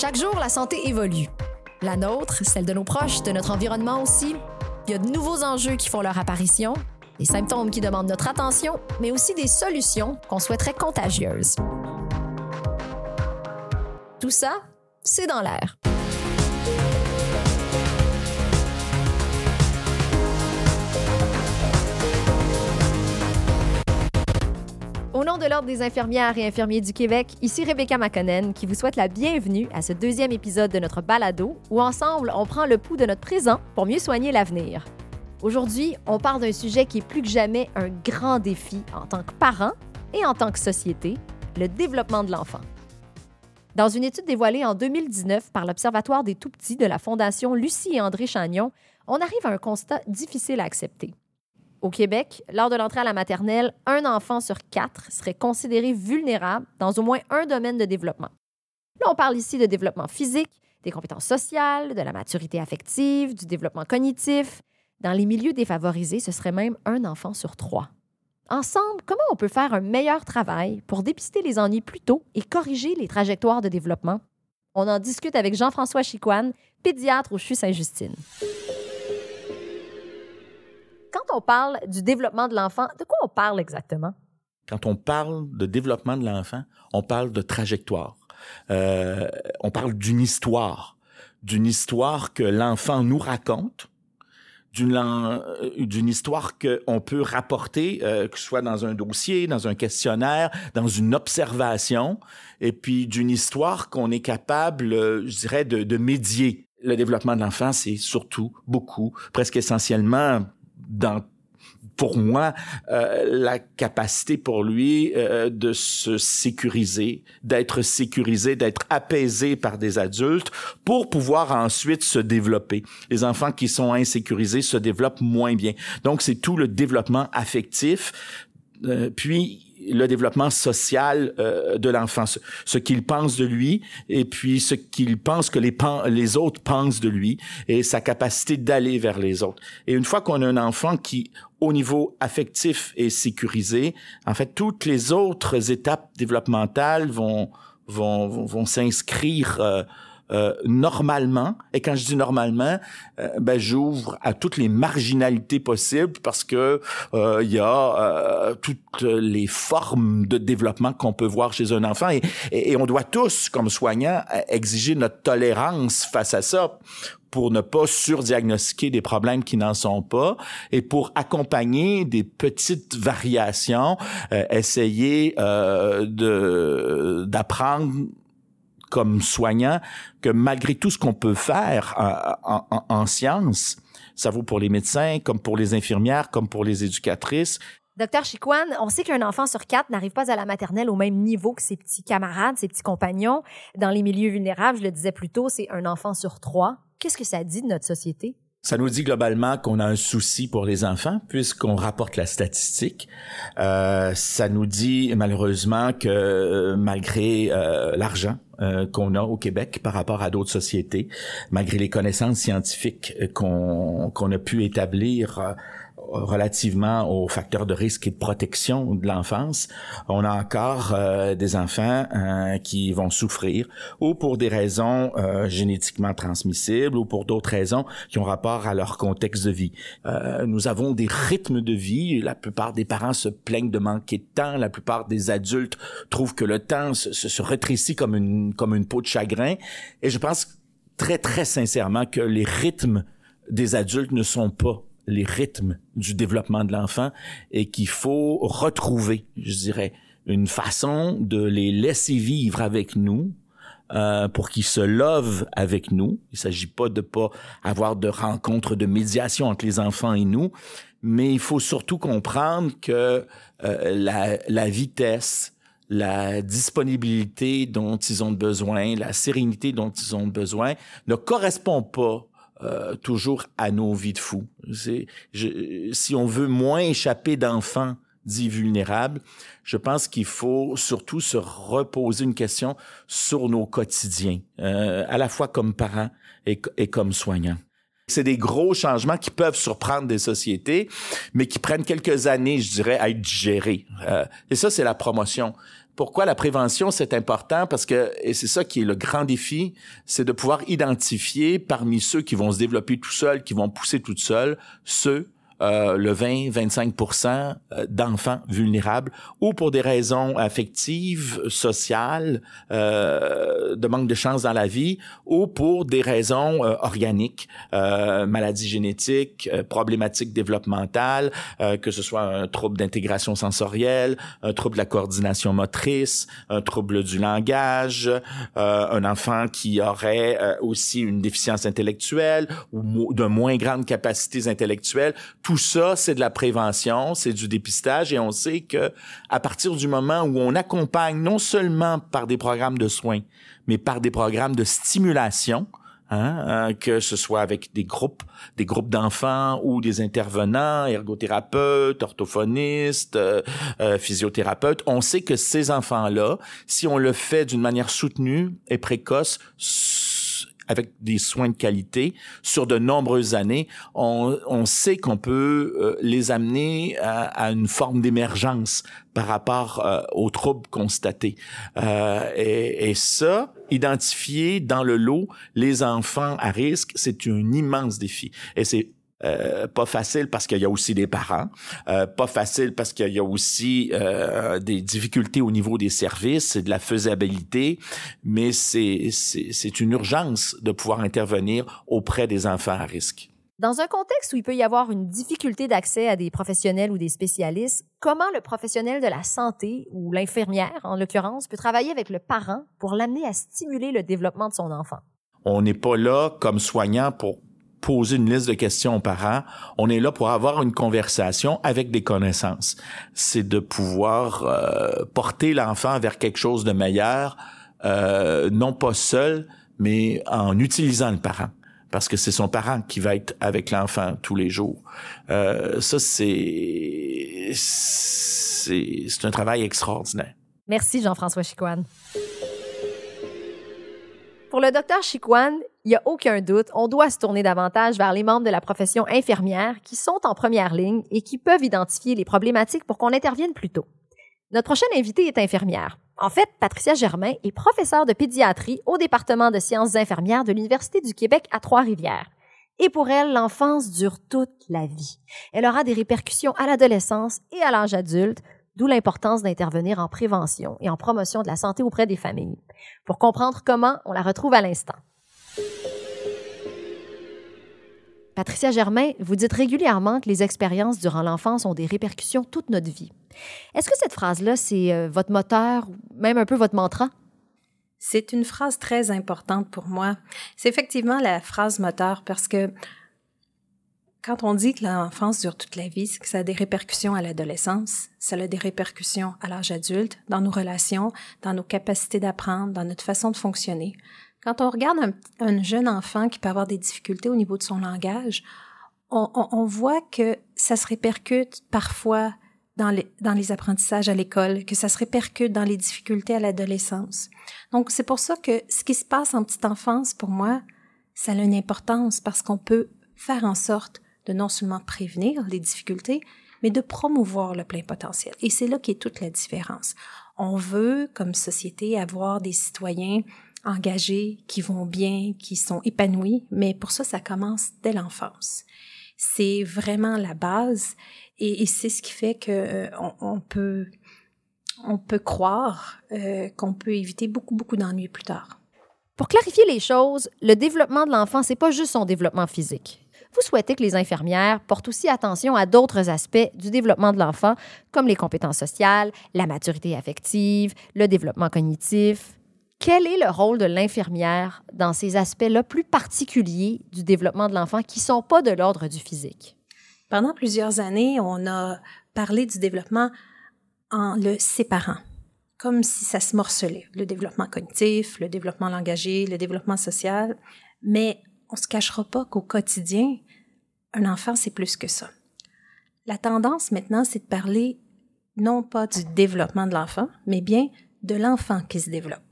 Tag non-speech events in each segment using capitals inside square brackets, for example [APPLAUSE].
Chaque jour, la santé évolue. La nôtre, celle de nos proches, de notre environnement aussi. Il y a de nouveaux enjeux qui font leur apparition, des symptômes qui demandent notre attention, mais aussi des solutions qu'on souhaiterait contagieuses. Tout ça, c'est dans l'air. Au nom de l'Ordre des infirmières et infirmiers du Québec, ici Rebecca Makonnen qui vous souhaite la bienvenue à ce deuxième épisode de notre balado où ensemble on prend le pouls de notre présent pour mieux soigner l'avenir. Aujourd'hui, on parle d'un sujet qui est plus que jamais un grand défi en tant que parent et en tant que société, le développement de l'enfant. Dans une étude dévoilée en 2019 par l'Observatoire des tout-petits de la Fondation Lucie et André Chagnon, on arrive à un constat difficile à accepter. Au Québec, lors de l'entrée à la maternelle, un enfant sur quatre serait considéré vulnérable dans au moins un domaine de développement. Là, on parle ici de développement physique, des compétences sociales, de la maturité affective, du développement cognitif. Dans les milieux défavorisés, ce serait même un enfant sur trois. Ensemble, comment on peut faire un meilleur travail pour dépister les ennuis plus tôt et corriger les trajectoires de développement? On en discute avec Jean-François Chicoine, pédiatre au CHU Saint-Justine on parle du développement de l'enfant, de quoi on parle exactement? Quand on parle de développement de l'enfant, on parle de trajectoire. Euh, on parle d'une histoire, d'une histoire que l'enfant nous raconte, d'une euh, histoire qu'on peut rapporter, euh, que ce soit dans un dossier, dans un questionnaire, dans une observation, et puis d'une histoire qu'on est capable, je dirais, de, de médier. Le développement de l'enfant, c'est surtout, beaucoup, presque essentiellement, dans pour moi, euh, la capacité pour lui euh, de se sécuriser, d'être sécurisé, d'être apaisé par des adultes pour pouvoir ensuite se développer. Les enfants qui sont insécurisés se développent moins bien. Donc, c'est tout le développement affectif. Euh, puis, le développement social euh, de l'enfant, ce, qu'il pense de lui et puis ce qu'il pense que les, autres pensent de lui et sa capacité d'aller vers les autres. Et une fois qu'on a un enfant qui, au niveau affectif, est sécurisé, en fait, toutes les autres étapes développementales vont vont, vont, vont s'inscrire euh, euh, normalement, et quand je dis normalement, euh, ben, j'ouvre à toutes les marginalités possibles parce que euh, il y a toutes les formes de développement qu'on peut voir chez un enfant. Et, et, on doit tous, comme soignants, exiger notre tolérance face à ça pour ne pas surdiagnostiquer des problèmes qui n'en sont pas et pour accompagner des petites variations, essayer euh, de d'apprendre comme soignant que malgré tout ce qu'on peut faire en, en, en sciences, ça vaut pour les médecins, comme pour les infirmières, comme pour les éducatrices, Docteur Chiquan, on sait qu'un enfant sur quatre n'arrive pas à la maternelle au même niveau que ses petits camarades, ses petits compagnons. Dans les milieux vulnérables, je le disais plus tôt, c'est un enfant sur trois. Qu'est-ce que ça dit de notre société? Ça nous dit globalement qu'on a un souci pour les enfants puisqu'on rapporte la statistique. Euh, ça nous dit malheureusement que euh, malgré euh, l'argent euh, qu'on a au Québec par rapport à d'autres sociétés, malgré les connaissances scientifiques qu'on qu'on a pu établir relativement aux facteurs de risque et de protection de l'enfance, on a encore euh, des enfants euh, qui vont souffrir ou pour des raisons euh, génétiquement transmissibles ou pour d'autres raisons qui ont rapport à leur contexte de vie. nous avons des rythmes de vie. La plupart des parents se plaignent de manquer de temps. La plupart des adultes trouvent que le temps se, se rétrécit comme une comme une peau de chagrin. Et je pense très très sincèrement que les rythmes des adultes ne sont pas les rythmes du développement de l'enfant et qu'il faut retrouver, je dirais, une façon de les laisser vivre avec nous euh, pour qu'ils se lovent avec nous. Il s'agit pas de pas avoir de rencontres de médiation entre les enfants et nous, mais il faut surtout comprendre que euh, la vitesse, la disponibilité dont ils ont besoin, la sérénité dont ils ont besoin ne correspond pas euh, toujours à nos vies de fous. si on veut moins échapper d'enfants dits vulnérables, je pense qu'il faut surtout se reposer une question sur nos quotidiens, euh, à la fois comme parents et, comme soignants. C'est des gros changements qui peuvent surprendre des sociétés, mais qui prennent quelques années, je dirais, à être gérés. Euh, et ça, c'est la promotion. Pourquoi la prévention, c'est important? Parce que, et c'est ça qui est le grand défi, c'est de pouvoir identifier parmi ceux qui vont se développer tout seuls, qui vont pousser tout seuls, ceux euh, le 20-25% euh, d'enfants vulnérables ou pour des raisons affectives, sociales, euh, de manque de chance dans la vie ou pour des raisons euh, organiques, maladies génétiques, problématiques développementales, que ce soit un trouble d'intégration sensorielle, un trouble de la coordination motrice, un trouble du langage, un enfant qui aurait aussi une déficience intellectuelle ou de moins grandes capacités intellectuelles, ça, c'est de la prévention, c'est du dépistage et on sait que à partir du moment où on accompagne non seulement par des programmes de soins, mais par des programmes de stimulation, Hein, hein que ce soit avec des groupes, des groupes d'enfants ou des intervenants, ergothérapeutes, orthophonistes, euh, euh physiothérapeutes, on sait que ces enfants-là, si on le fait d'une manière soutenue et précoce, avec des soins de qualité sur de nombreuses années, on, on sait qu'on peut euh, les amener à, à, une forme d'émergence par rapport euh, aux troubles constatés. Euh, et, et, ça, identifier dans le lot les enfants à risque, c'est un immense défi. Et c'est euh, pas facile parce qu'il y a aussi des parents, euh, pas facile parce qu'il y a aussi euh, des difficultés au niveau des services, c'est de la faisabilité, mais c'est c'est une urgence de pouvoir intervenir auprès des enfants à risque. Dans un contexte où il peut y avoir une difficulté d'accès à des professionnels ou des spécialistes, comment le professionnel de la santé ou l'infirmière, en l'occurrence, peut travailler avec le parent pour l'amener à stimuler le développement de son enfant? On n'est pas là comme soignant pour poser une liste de questions aux parents. On est là pour avoir une conversation avec des connaissances. C'est de pouvoir euh, porter l'enfant vers quelque chose de meilleur, euh, non pas seul, mais en utilisant le parent. Parce que c'est son parent qui va être avec l'enfant tous les jours. Euh, ça, c'est, c'est, un travail extraordinaire. Merci, Jean-François Chicoine. Pour le docteur Chicoine, il n'y a aucun doute, on doit se tourner davantage vers les membres de la profession infirmière qui sont en première ligne et qui peuvent identifier les problématiques pour qu'on intervienne plus tôt. Notre prochaine invitée est infirmière. En fait, Patricia Germain est professeure de pédiatrie au département de sciences infirmières de l'Université du Québec à Trois-Rivières. Et pour elle, l'enfance dure toute la vie. Elle aura des répercussions à l'adolescence et à l'âge adulte, d'où l'importance d'intervenir en prévention et en promotion de la santé auprès des familles. Pour comprendre comment, on la retrouve à l'instant. Patricia Germain, vous dites régulièrement que les expériences durant l'enfance ont des répercussions toute notre vie. Est-ce que cette phrase-là, c'est euh, votre moteur, même un peu votre mantra? C'est une phrase très importante pour moi. C'est effectivement la phrase moteur parce que quand on dit que l'enfance dure toute la vie, c'est que ça a des répercussions à l'adolescence, ça a des répercussions à l'âge adulte, dans nos relations, dans nos capacités d'apprendre, dans notre façon de fonctionner. Quand on regarde un, jeune enfant qui peut avoir des difficultés au niveau de son langage, on, voit que ça se répercute parfois dans les, apprentissages à l'école, que ça se répercute dans les difficultés à l'adolescence. Donc, c'est pour ça que ce qui se passe en petite enfance, pour moi, ça a une importance parce qu'on peut faire en sorte de non seulement prévenir les difficultés, mais de promouvoir le plein potentiel. Et c'est là qu'est toute la différence. On veut, comme société, avoir des citoyens engagés, qui vont bien, qui sont épanouis, mais pour ça, ça commence dès l'enfance. C'est vraiment la base et, c'est ce qui fait que euh, peut on peut croire euh, qu'on peut éviter beaucoup beaucoup d'ennuis plus tard. Pour clarifier les choses, le développement de l'enfant, c'est pas juste son développement physique. Vous souhaitez que les infirmières portent aussi attention à d'autres aspects du développement de l'enfant, comme les compétences sociales, la maturité affective, le développement cognitif, quel est le rôle de l'infirmière dans ces aspects-là plus particuliers du développement de l'enfant qui ne sont pas de l'ordre du physique? Pendant plusieurs années, on a parlé du développement en le séparant, comme si ça se morcelait. Le développement cognitif, le développement langagé, le développement social. Mais on se cachera pas qu'au quotidien, un enfant, c'est plus que ça. La tendance maintenant, c'est de parler non pas du développement de l'enfant, mais bien de l'enfant qui se développe.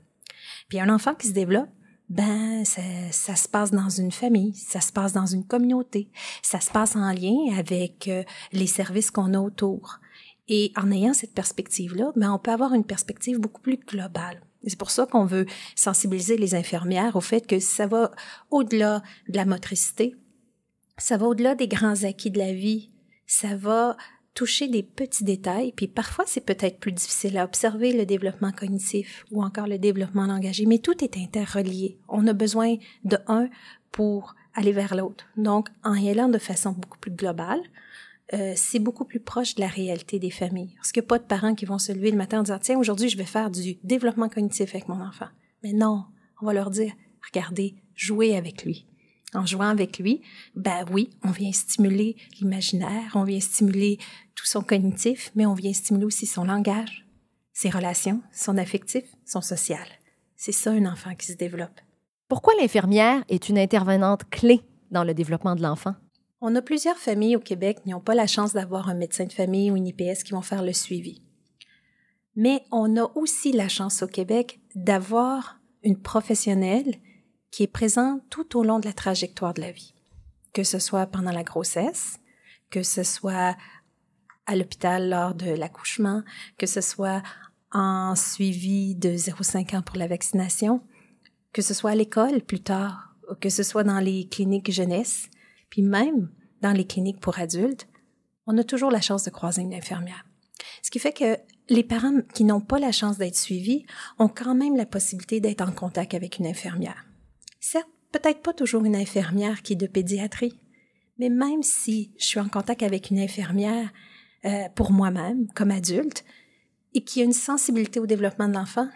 Puis un enfant qui se développe, ben ça, ça, se passe dans une famille, ça se passe dans une communauté, ça se passe en lien avec euh, les services qu'on a autour. Et en ayant cette perspective-là, ben, on peut avoir une perspective beaucoup plus globale. C'est pour ça qu'on veut sensibiliser les infirmières au fait que ça va au-delà de la motricité, ça va au-delà des grands acquis de la vie, ça va toucher des petits détails, puis parfois c'est peut-être plus difficile à observer le développement cognitif ou encore le développement langagier, mais tout est interrelié. On a besoin de un pour aller vers l'autre. Donc, en y allant de façon beaucoup plus globale, euh, c'est beaucoup plus proche de la réalité des familles. Parce qu'il n'y a pas de parents qui vont se lever le matin en disant, tiens, aujourd'hui, je vais faire du développement cognitif avec mon enfant. Mais non, on va leur dire, regardez, jouez avec lui. En jouant avec lui, ben oui, on vient stimuler l'imaginaire, on vient stimuler tout son cognitif, mais on vient stimuler aussi son langage, ses relations, son affectif, son social. C'est ça un enfant qui se développe. Pourquoi l'infirmière est une intervenante clé dans le développement de l'enfant? On a plusieurs familles au Québec qui n'ont pas la chance d'avoir un médecin de famille ou une IPS qui vont faire le suivi. Mais on a aussi la chance au Québec d'avoir une professionnelle qui est présente tout au long de la trajectoire de la vie, que ce soit pendant la grossesse, que ce soit à l'hôpital lors de l'accouchement, que ce soit en suivi de 0,5 ans pour la vaccination, que ce soit à l'école plus tard, que ce soit dans les cliniques jeunesse, puis même dans les cliniques pour adultes, on a toujours la chance de croiser une infirmière. Ce qui fait que les parents qui n'ont pas la chance d'être suivis ont quand même la possibilité d'être en contact avec une infirmière. Certes, peut-être pas toujours une infirmière qui est de pédiatrie, mais même si je suis en contact avec une infirmière euh, pour moi-même, comme adulte, et qui a une sensibilité au développement de l'enfant,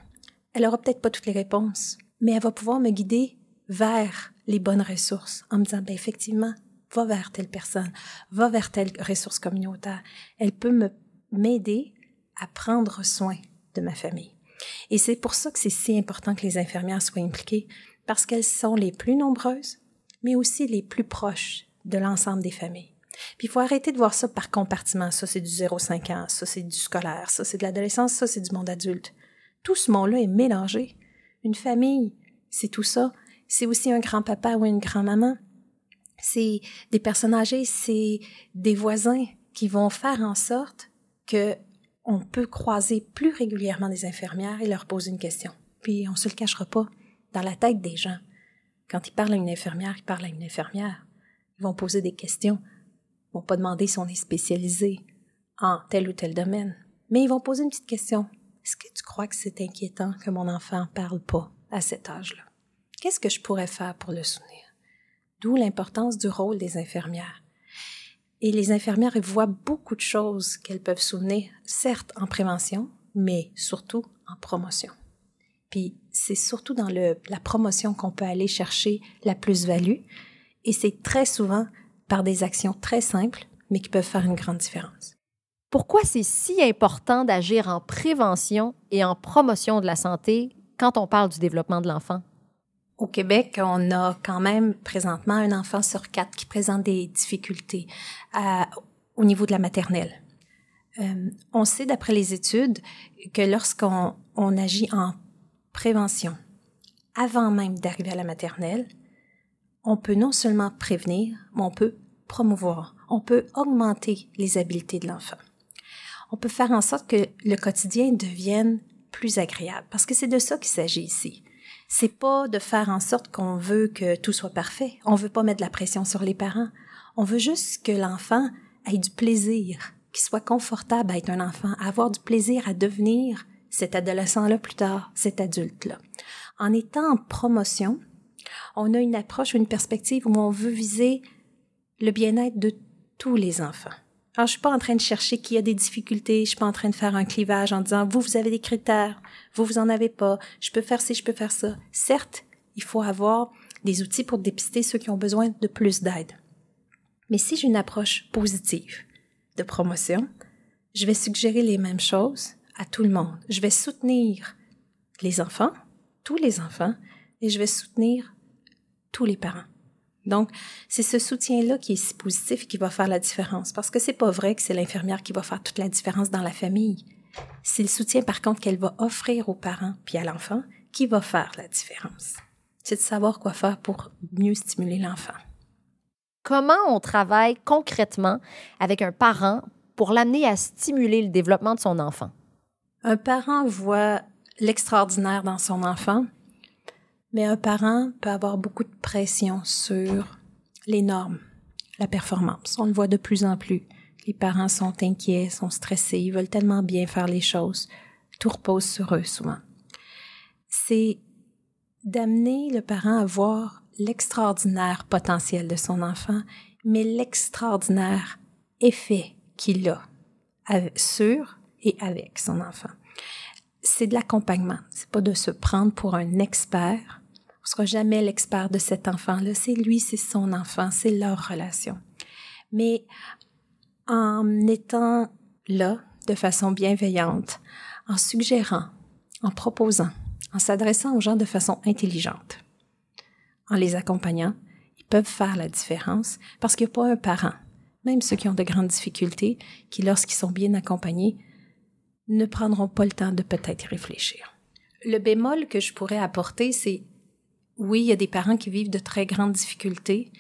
elle aura peut-être pas toutes les réponses, mais elle va pouvoir me guider vers les bonnes ressources en me disant, ben effectivement, va vers telle personne, va vers telle ressource communautaire. Elle peut me m'aider à prendre soin de ma famille. Et c'est pour ça que c'est si important que les infirmières soient impliquées, parce qu'elles sont les plus nombreuses, mais aussi les plus proches de l'ensemble des familles. Puis il faut arrêter de voir ça par compartiment. Ça, c'est du 0-5 ans, ça, c'est du scolaire, ça, c'est de l'adolescence, ça, c'est du monde adulte. Tout ce monde-là est mélangé. Une famille, c'est tout ça. C'est aussi un grand-papa ou une grand-maman c'est des personnes âgées, c'est des voisins qui vont faire en sorte que on peut croiser plus régulièrement des infirmières et leur poser une question. Puis on se le cachera pas. Dans la tête des gens, quand ils parlent à une infirmière, ils parlent à une infirmière. Ils vont poser des questions. Ils vont pas demander si on est spécialisé en tel ou tel domaine. Mais ils vont poser une petite question. Est-ce que tu crois que c'est inquiétant que mon enfant parle pas à cet âge-là? Qu'est-ce que je pourrais faire pour le soutenir? D'où l'importance du rôle des infirmières. Et les infirmières voient beaucoup de choses qu'elles peuvent soutenir, certes en prévention, mais surtout en promotion. Puis c'est surtout dans la promotion qu'on peut aller chercher la plus-value, et c'est très souvent par des actions très simples, mais qui peuvent faire une grande différence. Pourquoi c'est si important d'agir en prévention et en promotion de la santé quand on parle du développement de l'enfant? Au Québec, on a quand même présentement un enfant sur quatre qui présente des difficultés au niveau de la maternelle. Euh, on sait d'après les études que lorsqu'on on agit en prévention, avant même d'arriver à la maternelle, on peut non seulement prévenir, mais on peut promouvoir, on peut augmenter les habiletés de l'enfant. On peut faire en sorte que le quotidien devienne plus agréable, parce que c'est de ça qu'il s'agit ici c'est pas de faire en sorte qu'on veut que tout soit parfait. On veut pas mettre de la pression sur les parents. On veut juste que l'enfant ait du plaisir, qu'il soit confortable à être un enfant, à avoir du plaisir à devenir cet adolescent-là plus tard, cet adulte-là. En étant en promotion, on a une approche une perspective où on veut viser le bien-être de tous les enfants. Alors, je suis pas en train de chercher qui a des difficultés, je suis pas en train de faire un clivage en disant vous vous avez des critères, vous vous en avez pas, je peux faire ci, je peux faire ça. Certes, il faut avoir des outils pour dépister ceux qui ont besoin de plus d'aide. Mais si j'ai une approche positive de promotion, je vais suggérer les mêmes choses à tout le monde. Je vais soutenir les enfants, tous les enfants, et je vais soutenir tous les parents. Donc, c'est ce soutien-là qui est si positif qui va faire la différence. Parce que c'est pas vrai que c'est l'infirmière qui va faire toute la différence dans la famille. C'est le soutien, par contre, qu'elle va offrir aux parents puis à l'enfant qui va faire la différence. C'est de savoir quoi faire pour mieux stimuler l'enfant. Comment on travaille concrètement avec un parent pour l'amener à stimuler le développement de son enfant? Un parent voit l'extraordinaire dans son enfant, mais un parent peut avoir beaucoup de pression sur les normes, la performance. On le voit de plus en plus. Les parents sont inquiets, sont stressés, ils veulent tellement bien faire les choses. Tout repose sur eux souvent. C'est d'amener le parent à voir l'extraordinaire potentiel de son enfant, mais l'extraordinaire effet qu'il a sur et avec son enfant. C'est de l'accompagnement. C'est pas de se prendre pour un expert. On sera jamais l'expert de cet enfant-là. C'est lui, c'est son enfant, c'est leur relation. Mais en étant là de façon bienveillante, en suggérant, en proposant, en s'adressant aux gens de façon intelligente, en les accompagnant, ils peuvent faire la différence parce qu'il n'y a pas un parent, même ceux qui ont de grandes difficultés, qui, lorsqu'ils sont bien accompagnés, ne prendront pas le temps de peut-être réfléchir. Le bémol que je pourrais apporter, c'est oui, il y a des parents qui vivent de très grandes difficultés,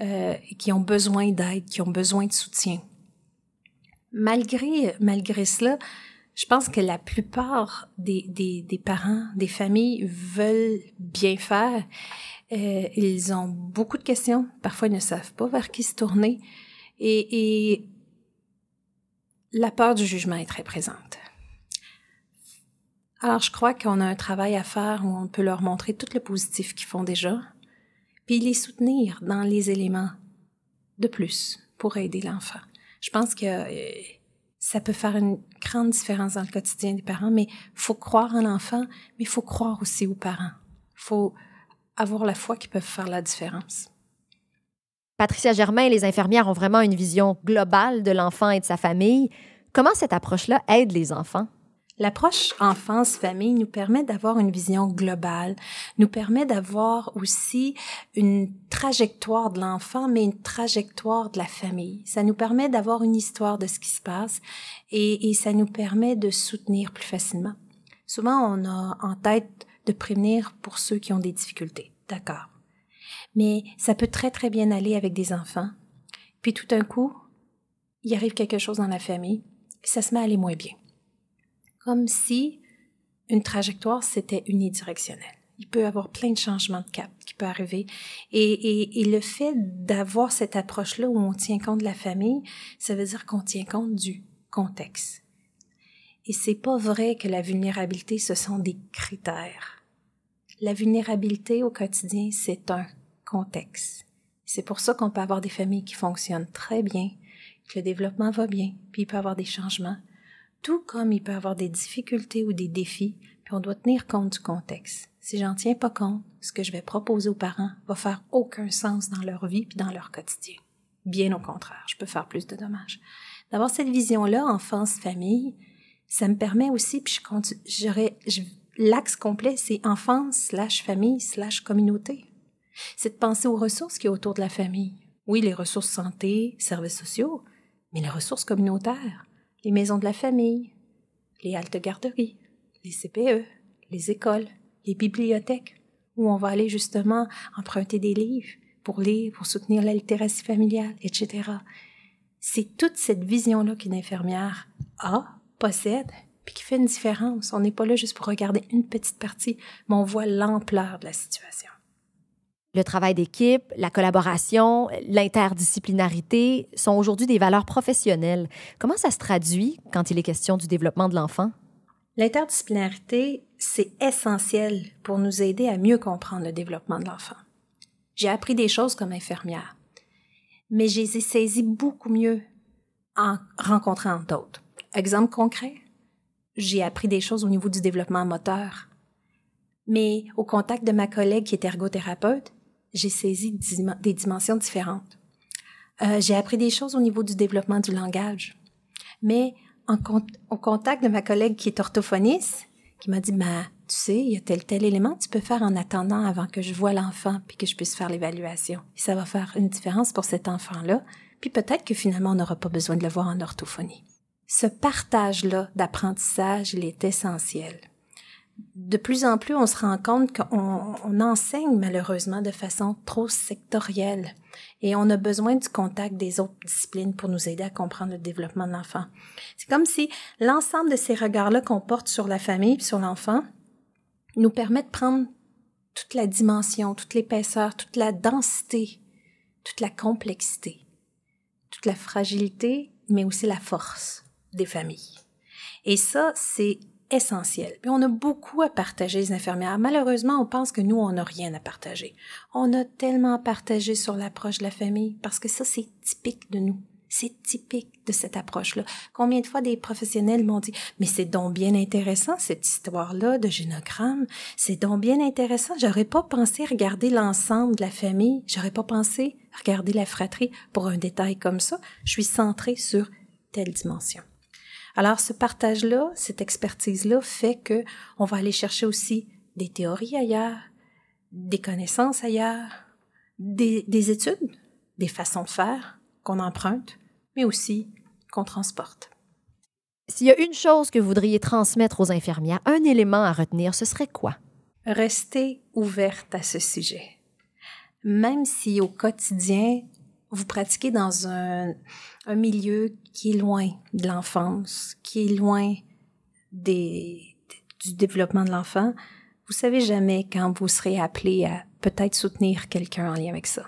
euh, qui ont besoin d'aide, qui ont besoin de soutien. Malgré, malgré cela, je pense que la plupart des, des, des parents, des familles veulent bien faire. Euh, ils ont beaucoup de questions. Parfois, ils ne savent pas vers qui se tourner. Et, et la peur du jugement est très présente. Alors, je crois qu'on a un travail à faire où on peut leur montrer tout le positif qu'ils font déjà, puis les soutenir dans les éléments de plus pour aider l'enfant. Je pense que euh, ça peut faire une grande différence dans le quotidien des parents, mais faut croire en l'enfant, mais faut croire aussi aux parents. faut avoir la foi qu'ils peuvent faire la différence. Patricia Germain et les infirmières ont vraiment une vision globale de l'enfant et de sa famille. Comment cette approche-là aide les enfants? L'approche enfance-famille nous permet d'avoir une vision globale, nous permet d'avoir aussi une trajectoire de l'enfant, mais une trajectoire de la famille. Ça nous permet d'avoir une histoire de ce qui se passe et, et ça nous permet de soutenir plus facilement. Souvent, on a en tête de prévenir pour ceux qui ont des difficultés. D'accord. Mais ça peut très, très bien aller avec des enfants. Puis tout d'un coup, il arrive quelque chose dans la famille et ça se met à aller moins bien comme si une trajectoire, c'était unidirectionnel. Il peut y avoir plein de changements de cap qui peuvent arriver. Et, et, le fait d'avoir cette approche-là où on tient compte de la famille, ça veut dire qu'on tient compte du contexte. Et c'est pas vrai que la vulnérabilité, ce sont des critères. La vulnérabilité au quotidien, c'est un contexte. C'est pour ça qu'on peut avoir des familles qui fonctionnent très bien, que le développement va bien, puis il peut y avoir des changements tout comme il peut y avoir des difficultés ou des défis, puis on doit tenir compte du contexte. Si j'en tiens pas compte, ce que je vais proposer aux parents va faire aucun sens dans leur vie puis dans leur quotidien. Bien au contraire, je peux faire plus de dommages. D'avoir cette vision-là, enfance-famille, ça me permet aussi, puis j'aurais, l'axe complet, c'est enfance slash famille slash communauté. C'est de penser aux ressources qui y autour de la famille. Oui, les ressources santé, services sociaux, mais les ressources communautaires les maisons de la famille, les haltes garderies, les CPE, les écoles, les bibliothèques, où on va aller justement emprunter des livres pour lire, pour soutenir la littératie familiale, etc. C'est toute cette vision-là qu'une infirmière a, possède, puis qui fait une différence. On n'est pas là juste pour regarder une petite partie, mais on voit l'ampleur de la situation le travail d'équipe, la collaboration, l'interdisciplinarité sont aujourd'hui des valeurs professionnelles. Comment ça se traduit quand il est question du développement de l'enfant? L'interdisciplinarité, c'est essentiel pour nous aider à mieux comprendre le développement de l'enfant. J'ai appris des choses comme infirmière, mais je les ai saisies beaucoup mieux en rencontrant d'autres. Exemple concret, j'ai appris des choses au niveau du développement moteur, mais au contact de ma collègue qui est ergothérapeute, j'ai saisi des dimensions différentes. Euh, j'ai appris des choses au niveau du développement du langage. Mais en au contact de ma collègue qui est orthophoniste, qui m'a dit, ben, tu sais, il y a tel tel élément tu peux faire en attendant avant que je vois l'enfant puis que je puisse faire l'évaluation. Ça va faire une différence pour cet enfant-là. Puis peut-être que finalement, on n'aura pas besoin de le voir en orthophonie. Ce partage-là d'apprentissage, il est essentiel. De plus en plus, on se rend compte qu'on on enseigne malheureusement de façon trop sectorielle et on a besoin du contact des autres disciplines pour nous aider à comprendre le développement de l'enfant. C'est comme si l'ensemble de ces regards-là qu'on porte sur la famille et sur l'enfant nous permet de prendre toute la dimension, toute l'épaisseur, toute la densité, toute la complexité, toute la fragilité, mais aussi la force des familles. Et ça, c'est essentiel. On a beaucoup à partager, les infirmières. Malheureusement, on pense que nous, on n'a rien à partager. On a tellement à partager sur l'approche de la famille parce que ça, c'est typique de nous. C'est typique de cette approche-là. Combien de fois des professionnels m'ont dit, mais c'est donc bien intéressant, cette histoire-là de génogramme. C'est donc bien intéressant. J'aurais pas pensé regarder l'ensemble de la famille. J'aurais pas pensé regarder la fratrie pour un détail comme ça. Je suis centrée sur telle dimension. Alors, ce partage-là, cette expertise-là fait que on va aller chercher aussi des théories ailleurs, des connaissances ailleurs, des, des études, des façons de faire qu'on emprunte, mais aussi qu'on transporte. S'il y a une chose que vous voudriez transmettre aux infirmières, un élément à retenir, ce serait quoi? Restez ouverte à ce sujet. Même si au quotidien, vous pratiquez dans un, milieu qui est loin de l'enfance, qui est loin du développement de l'enfant, vous savez jamais quand vous serez appelé à peut-être soutenir quelqu'un en lien avec ça.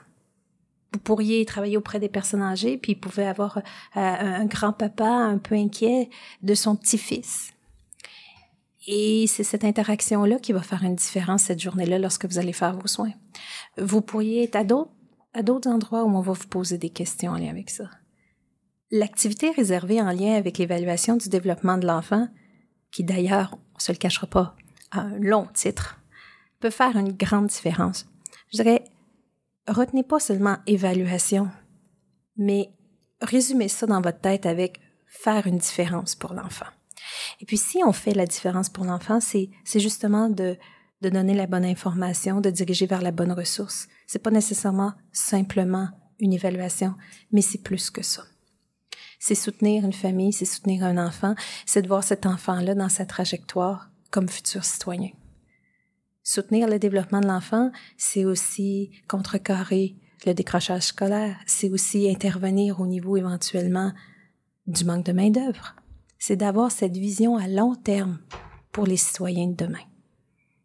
Vous pourriez travailler auprès des personnes âgées, puis vous pouvez avoir euh, un grand-papa un peu inquiet de son petit-fils. Et c'est cette interaction-là qui va faire une différence cette journée-là lorsque vous allez faire vos soins. Vous pourriez être d'autres à d'autres endroits où on va vous poser des questions en lien avec ça. L'activité réservée en lien avec l'évaluation du développement de l'enfant, qui d'ailleurs, on se le cachera pas, a un long titre, peut faire une grande différence. Je dirais, retenez pas seulement évaluation, mais résumez ça dans votre tête avec faire une différence pour l'enfant. Et puis si on fait la différence pour l'enfant, c'est justement de de donner la bonne information, de diriger vers la bonne ressource. C'est pas nécessairement simplement une évaluation, mais c'est plus que ça. C'est soutenir une famille, c'est soutenir un enfant, c'est de voir cet enfant-là dans sa trajectoire comme futur citoyen. Soutenir le développement de l'enfant, c'est aussi contrecarrer le décrochage scolaire, c'est aussi intervenir au niveau éventuellement du manque de main-d'œuvre. C'est d'avoir cette vision à long terme pour les citoyens de demain.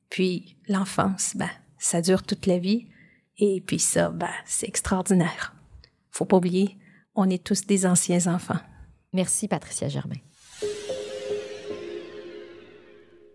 Puis l'enfance, ben, ça dure toute la vie. Et puis ça, ben, c'est extraordinaire. Faut pas oublier, on est tous des anciens enfants. Merci, Patricia Germain.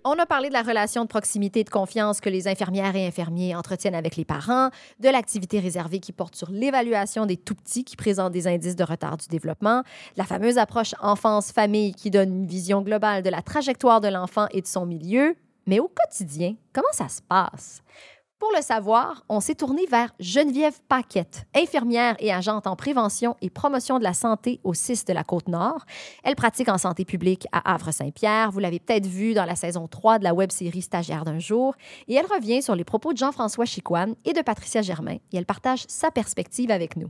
On a parlé de la relation de proximité et de confiance que les infirmières et infirmiers entretiennent avec les parents, de l'activité réservée qui porte sur l'évaluation des tout-petits qui présentent des indices de retard du développement, la fameuse approche enfance-famille qui donne une vision globale de la trajectoire de l'enfant et de son milieu, mais au quotidien, comment ça se passe? Pour le savoir, on s'est tourné vers Geneviève Paquette, infirmière et agente en prévention et promotion de la santé au CIS de la Côte-Nord. Elle pratique en santé publique à Havre-Saint-Pierre. Vous l'avez peut-être vu dans la saison 3 de la web-série Stagiaire d'un jour. Et elle revient sur les propos de Jean-François Chicoine et de Patricia Germain. Et elle partage sa perspective avec nous.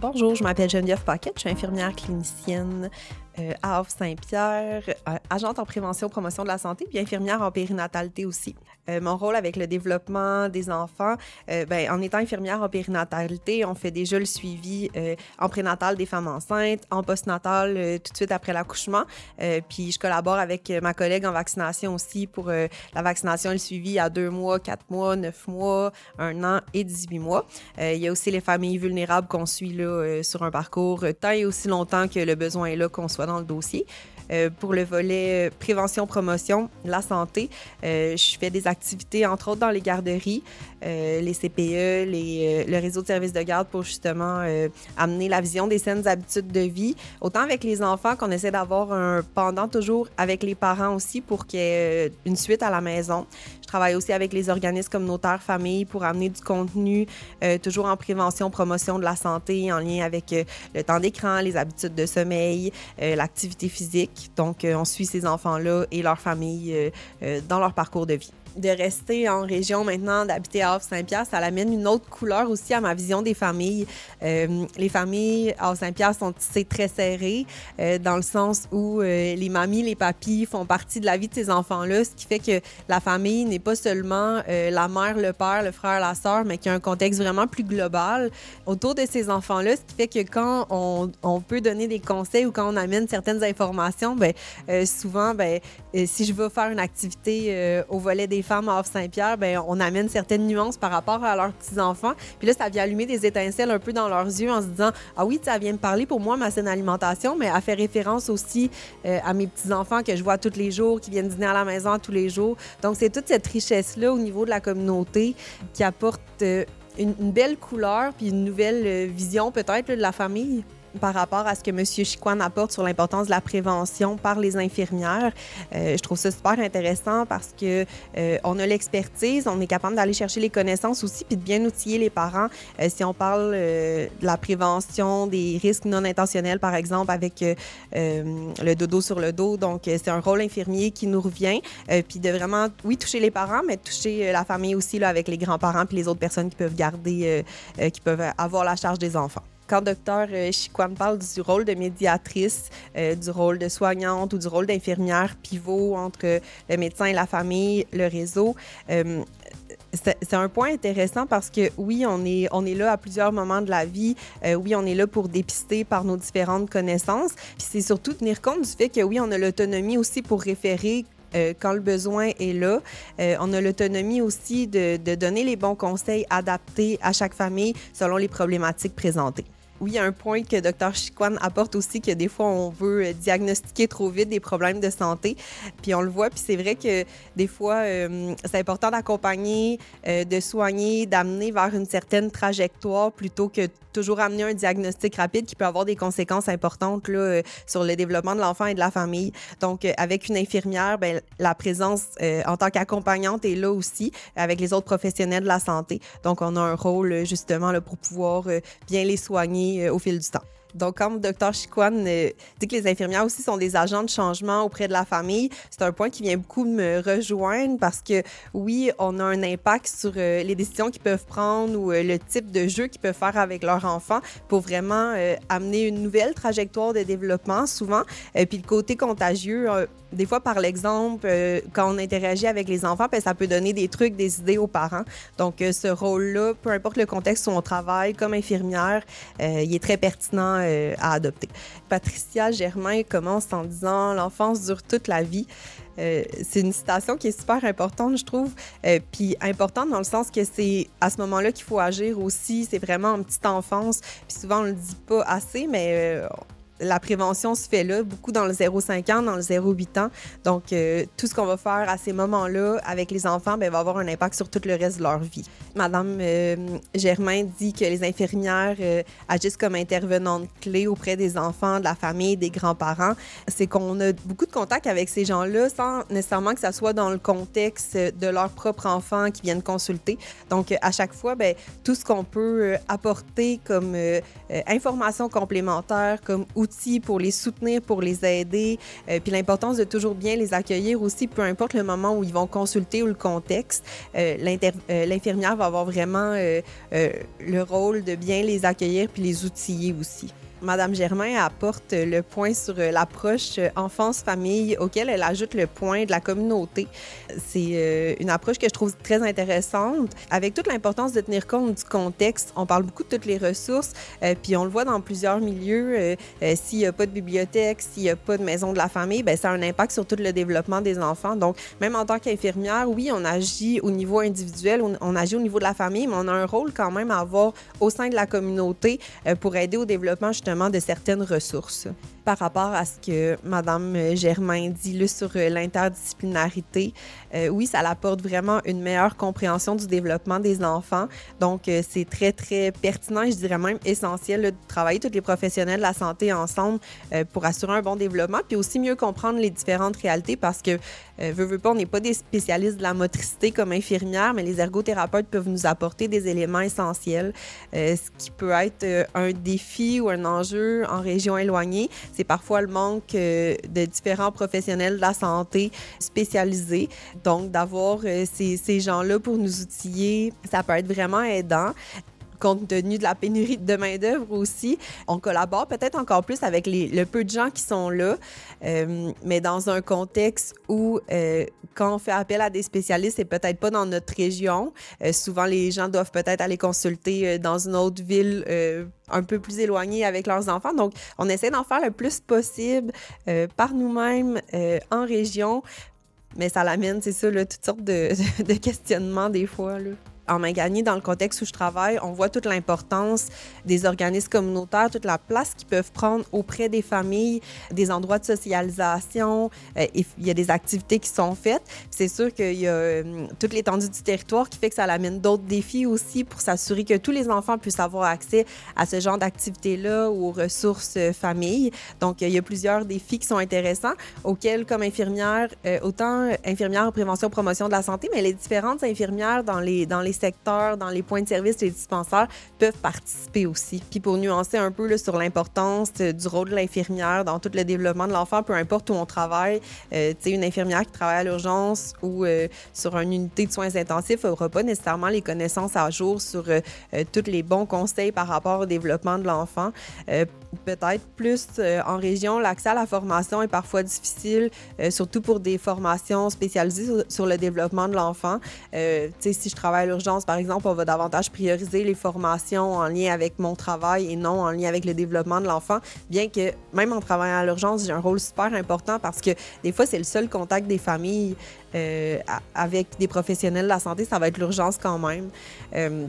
Bonjour, je m'appelle Geneviève Paquette, je suis infirmière clinicienne euh, à Havre-Saint-Pierre, euh, agente en prévention promotion de la santé, puis infirmière en périnatalité aussi. Euh, mon rôle avec le développement des enfants, ben, en étant infirmière en périnatalité, on fait déjà le suivi en prénatal des femmes enceintes, en postnatal tout de suite après l'accouchement. puis je collabore avec ma collègue en vaccination aussi pour la vaccination et le suivi à deux mois, quatre mois, neuf mois, un an et 18 mois. il y a aussi les familles vulnérables qu'on suit là, sur un parcours tant et aussi longtemps que le besoin est là qu'on soit dans le dossier. Euh, pour le volet euh, prévention-promotion, la santé, euh, je fais des activités, entre autres dans les garderies, les CPE, les, le réseau de services de garde pour justement amener la vision des saines habitudes de vie, autant avec les enfants qu'on essaie d'avoir un pendant toujours avec les parents aussi pour qu'il y ait une suite à la maison. Je travaille aussi avec les organismes communautaires familles pour amener du contenu toujours en prévention, promotion de la santé en lien avec le temps d'écran, les habitudes de sommeil, l'activité physique. Donc, on suit ces enfants-là et leurs familles dans leur parcours de vie de rester en région maintenant, d'habiter à Havre-Saint-Pierre, ça amène une autre couleur aussi à ma vision des familles. Euh, les familles à Havre-Saint-Pierre sont très serrées, euh, dans le sens où euh, les mamies, les papis font partie de la vie de ces enfants-là, ce qui fait que la famille n'est pas seulement la mère, le père, le frère, la sœur, mais qu'il y a un contexte vraiment plus global autour de ces enfants-là, ce qui fait que quand on, on, peut donner des conseils ou quand on amène certaines informations, ben, souvent, ben, si je veux faire une activité au volet des femmes à Saint-Pierre, ben, on amène certaines nuances par rapport à leurs petits-enfants. Puis là, ça vient allumer des étincelles un peu dans leurs yeux en se disant Ah oui, ça vient me parler pour moi, ma saine alimentation, mais elle fait référence aussi euh, à mes petits-enfants que je vois tous les jours, qui viennent dîner à la maison tous les jours. Donc, c'est toute cette richesse-là au niveau de la communauté qui apporte euh, une, belle couleur puis une nouvelle euh, vision peut-être de la famille par rapport à ce que M. Chiquan apporte sur l'importance de la prévention par les infirmières. Euh, je trouve ça super intéressant parce que euh, on a l'expertise, on est capable d'aller chercher les connaissances aussi, puis de bien outiller les parents. Euh, si on parle de la prévention des risques non intentionnels, par exemple, avec le dodo sur le dos, donc c'est un rôle infirmier qui nous revient, puis de vraiment, oui, toucher les parents, mais toucher la famille aussi là, avec les grands-parents puis les autres personnes qui peuvent garder, qui peuvent avoir la charge des enfants quand docteur euh, Chiquan parle du rôle de médiatrice, euh, du rôle de soignante ou du rôle d'infirmière pivot entre le médecin et la famille, le réseau, euh, c'est un point intéressant parce que oui, on est, on est là à plusieurs moments de la vie. oui, on est là pour dépister par nos différentes connaissances. Puis c'est surtout tenir compte du fait que oui, on a l'autonomie aussi pour référer quand le besoin est là. on a l'autonomie aussi de, de, donner les bons conseils adaptés à chaque famille selon les problématiques présentées. Oui, un point que Dr. Chiquan apporte aussi que des fois, on veut diagnostiquer trop vite des problèmes de santé. Puis on le voit, puis c'est vrai que des fois, euh, c'est important d'accompagner, euh, de soigner, d'amener vers une certaine trajectoire plutôt que toujours amener un diagnostic rapide qui peut avoir des conséquences importantes là, euh, sur le développement de l'enfant et de la famille. Donc, avec une infirmière, ben, la présence en tant qu'accompagnante est là aussi avec les autres professionnels de la santé. Donc, on a un rôle justement pour pouvoir bien les soigner euh, au fil du temps. Donc, comme Dr. Chiquan euh, dit que les infirmières aussi sont des agents de changement auprès de la famille, c'est un point qui vient beaucoup me rejoindre parce que oui, on a un impact sur euh, les décisions qu'ils peuvent prendre ou le type de jeu qu'ils peuvent faire avec leur enfant pour vraiment amener une nouvelle trajectoire de développement souvent. Puis le côté contagieux, des fois, par l'exemple, euh, quand on interagit avec les enfants, ben, ça peut donner des trucs, des idées aux parents. Donc, euh, ce rôle-là, peu importe le contexte où on travaille, comme infirmière, euh, il est très pertinent à adopter. Patricia Germain commence en disant L'enfance dure toute la vie. c'est une citation qui est super importante, je trouve, puis importante dans le sens que c'est à ce moment-là qu'il faut agir aussi. C'est vraiment en petite enfance, puis souvent on le dit pas assez, mais la prévention se fait là, beaucoup dans le 0,5 ans, dans le 0,8 ans. Donc, euh, tout ce qu'on va faire à ces moments-là avec les enfants ben, va avoir un impact sur tout le reste de leur vie. Madame euh, Germain dit que les infirmières euh, agissent comme intervenantes clés auprès des enfants, de la famille, des grands-parents. C'est qu'on a beaucoup de contacts avec ces gens-là sans nécessairement que ça soit dans le contexte de leur propre enfant qui viennent consulter. Donc, à chaque fois, ben, tout ce qu'on peut apporter comme information complémentaire, comme outils, pour les soutenir, pour les aider, euh, puis l'importance de toujours bien les accueillir aussi, peu importe le moment où ils vont consulter ou le contexte. Euh, euh, l'infirmière va avoir vraiment le rôle de bien les accueillir puis les outiller aussi. Madame Germain apporte le point sur euh, l'approche euh, enfance-famille auquel elle ajoute le point de la communauté. C'est euh, une approche que je trouve très intéressante. Avec toute l'importance de tenir compte du contexte, on parle beaucoup de toutes les ressources, puis on le voit dans plusieurs milieux. s'il n'y a pas de bibliothèque, s'il n'y a pas de maison de la famille, ben ça a un impact sur tout le développement des enfants. Donc, même en tant qu'infirmière, oui, on agit au niveau individuel, on, agit au niveau de la famille, mais on a un rôle quand même à avoir au sein de la communauté pour aider au développement justement de certaines ressources par rapport à ce que Mme Germain dit là, sur euh, l'interdisciplinarité. Euh, oui, ça apporte vraiment une meilleure compréhension du développement des enfants. Donc, euh, c'est très, très pertinent et je dirais même essentiel de travailler tous les professionnels de la santé ensemble pour assurer un bon développement, puis aussi mieux comprendre les différentes réalités parce que Euh, veux, veux pas, on n'est pas des spécialistes de la motricité comme infirmières, mais les ergothérapeutes peuvent nous apporter des éléments essentiels. Euh, ce qui peut être euh, un défi ou un enjeu en région éloignée, c'est parfois le manque euh, de différents professionnels de la santé spécialisés. Donc, d'avoir euh, ces, gens-là pour nous outiller, ça peut être vraiment aidant compte tenu de la pénurie de main-d'œuvre aussi. On collabore peut-être encore plus avec le peu de gens qui sont là, euh, mais dans un contexte où, euh, quand on fait appel à des spécialistes, c'est peut-être pas dans notre région. Souvent, les gens doivent peut-être aller consulter dans une autre ville un peu plus éloignée avec leurs enfants. Donc, on essaie d'en faire le plus possible par nous-mêmes en région. Mais ça l'amène, c'est ça, là, toutes sortes de, [LAUGHS] de questionnements des fois. Là en Maganie, dans le contexte où je travaille, on voit toute l'importance des organismes communautaires, toute la place qu'ils peuvent prendre auprès des familles, des endroits de socialisation. Euh, il y a des activités qui sont faites. C'est sûr qu'il y a euh, toute l'étendue du territoire qui fait que ça amène d'autres défis aussi pour s'assurer que tous les enfants puissent avoir accès à ce genre d'activités-là ou aux ressources euh. Donc, il y a plusieurs défis qui sont intéressants auxquels, comme infirmière, euh, autant infirmière en prévention promotion de la santé, mais les différentes infirmières dans les, dans les secteurs, dans les points de service, les dispensaires peuvent participer aussi. Puis pour nuancer un peu sur l'importance euh, du rôle de l'infirmière dans tout le développement de l'enfant, peu importe où on travaille, euh, une infirmière qui travaille à l'urgence ou euh, sur une unité de soins intensifs n'aura pas nécessairement les connaissances à jour sur euh, tous les bons conseils par rapport au développement de l'enfant. Peut-être plus en région, l'accès à la formation est parfois difficile, surtout pour des formations spécialisées sur, sur le développement de l'enfant. Si je travaille à l'urgence, par exemple, on va davantage prioriser les formations en lien avec mon travail et non en lien avec le développement de l'enfant, bien que même en travaillant à l'urgence, j'ai un rôle super important parce que des fois, c'est le seul contact des familles euh, avec des professionnels de la santé, ça va être l'urgence quand même. Euh,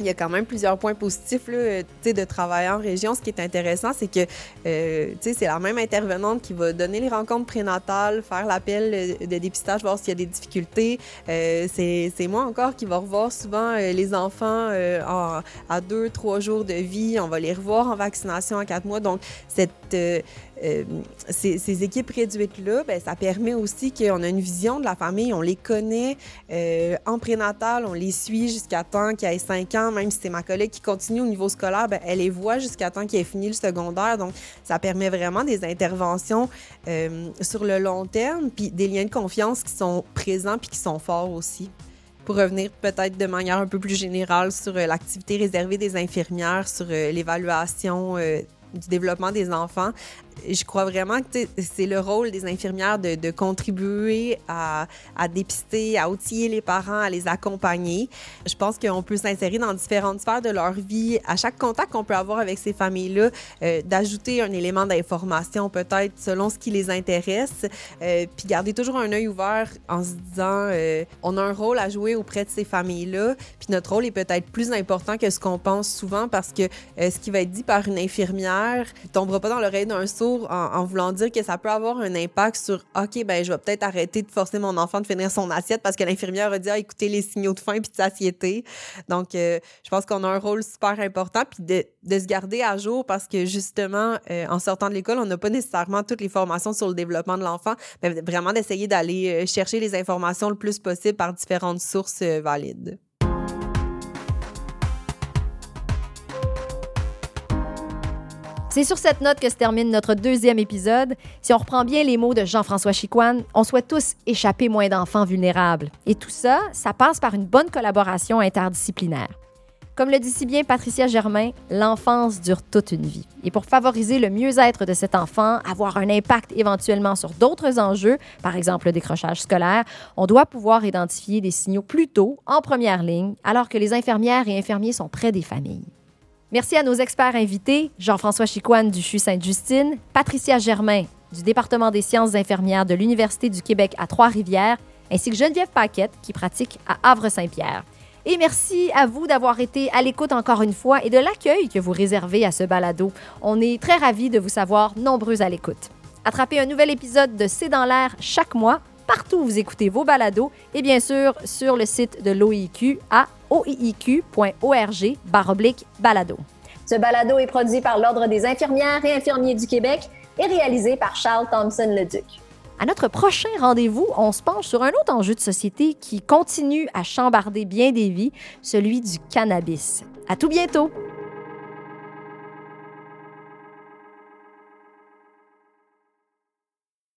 il y a quand même plusieurs points positifs là, euh, de travailler en région. Ce qui est intéressant, c'est que euh, c'est la même intervenante qui va donner les rencontres prénatales, faire l'appel euh, de dépistage, voir s'il y a des difficultés. C'est moi encore qui va revoir souvent les enfants en- à deux, trois jours de vie. On va les revoir en vaccination en quatre mois. Donc, cette, euh, ces, équipes réduites-là, ben, ça permet aussi qu'on a une vision de la famille, on les connaît euh, en prénatal, on les suit jusqu'à temps qu'ils aient 5 ans, même si c'est ma collègue qui continue au niveau scolaire, ben, elle les voit jusqu'à temps qu'ils aient fini le secondaire. Donc, ça permet vraiment des interventions euh, sur le long terme, puis des liens de confiance qui sont présents puis qui sont forts aussi pour revenir peut-être de manière un peu plus générale sur l'activité réservée des infirmières, sur l'évaluation du développement des enfants. Je crois vraiment que c'est le rôle des infirmières de, contribuer à, dépister, à outiller les parents, à les accompagner. Je pense qu'on peut s'insérer dans différentes sphères de leur vie. À chaque contact qu'on peut avoir avec ces familles-là, euh, d'ajouter un élément d'information peut-être selon ce qui les intéresse, euh, puis garder toujours un œil ouvert en se disant euh, on a un rôle à jouer auprès de ces familles-là, puis notre rôle est peut-être plus important que ce qu'on pense souvent parce que ce qui va être dit par une infirmière ne tombera pas dans l'oreille d'un en, voulant dire que ça peut avoir un impact sur OK, ben je vais peut-être arrêter de forcer mon enfant de finir son assiette parce que l'infirmière a dit ah, écoutez les signaux de faim puis de satiété. Donc, euh, je pense qu'on a un rôle super important puis de, de se garder à jour parce que justement, euh, en sortant de l'école, on n'a pas nécessairement toutes les formations sur le développement de l'enfant, mais vraiment d'essayer d'aller euh, chercher les informations le plus possible par différentes sources valides. C'est sur cette note que se termine notre deuxième épisode. Si on reprend bien les mots de Jean-François Chicoine, on souhaite tous échapper moins d'enfants vulnérables. Et tout ça, ça passe par une bonne collaboration interdisciplinaire. Comme le dit si bien Patricia Germain, l'enfance dure toute une vie. Et pour favoriser le mieux-être de cet enfant, avoir un impact éventuellement sur d'autres enjeux, par exemple le décrochage scolaire, on doit pouvoir identifier des signaux plus tôt, en première ligne, alors que les infirmières et infirmiers sont près des familles. Merci à nos experts invités, Jean-François Chicoine du CHU Sainte-Justine, Patricia Germain du département des sciences infirmières de l'Université du Québec à Trois-Rivières, ainsi que Geneviève Paquette qui pratique à Havre-Saint-Pierre. Et merci à vous d'avoir été à l'écoute encore une fois et de l'accueil que vous réservez à ce balado. On est très ravis de vous savoir nombreux à l'écoute. Attrapez un nouvel épisode de C'est dans l'air chaque mois, partout où vous écoutez vos balados et bien sûr sur le site de l'OIQ à oiq.org baroblique balado. Ce balado est produit par l'Ordre des infirmières et infirmiers du Québec et réalisé par Charles Thompson-Leduc. À notre prochain rendez-vous, on se penche sur un autre enjeu de société qui continue à chambarder bien des vies, celui du cannabis. À tout bientôt!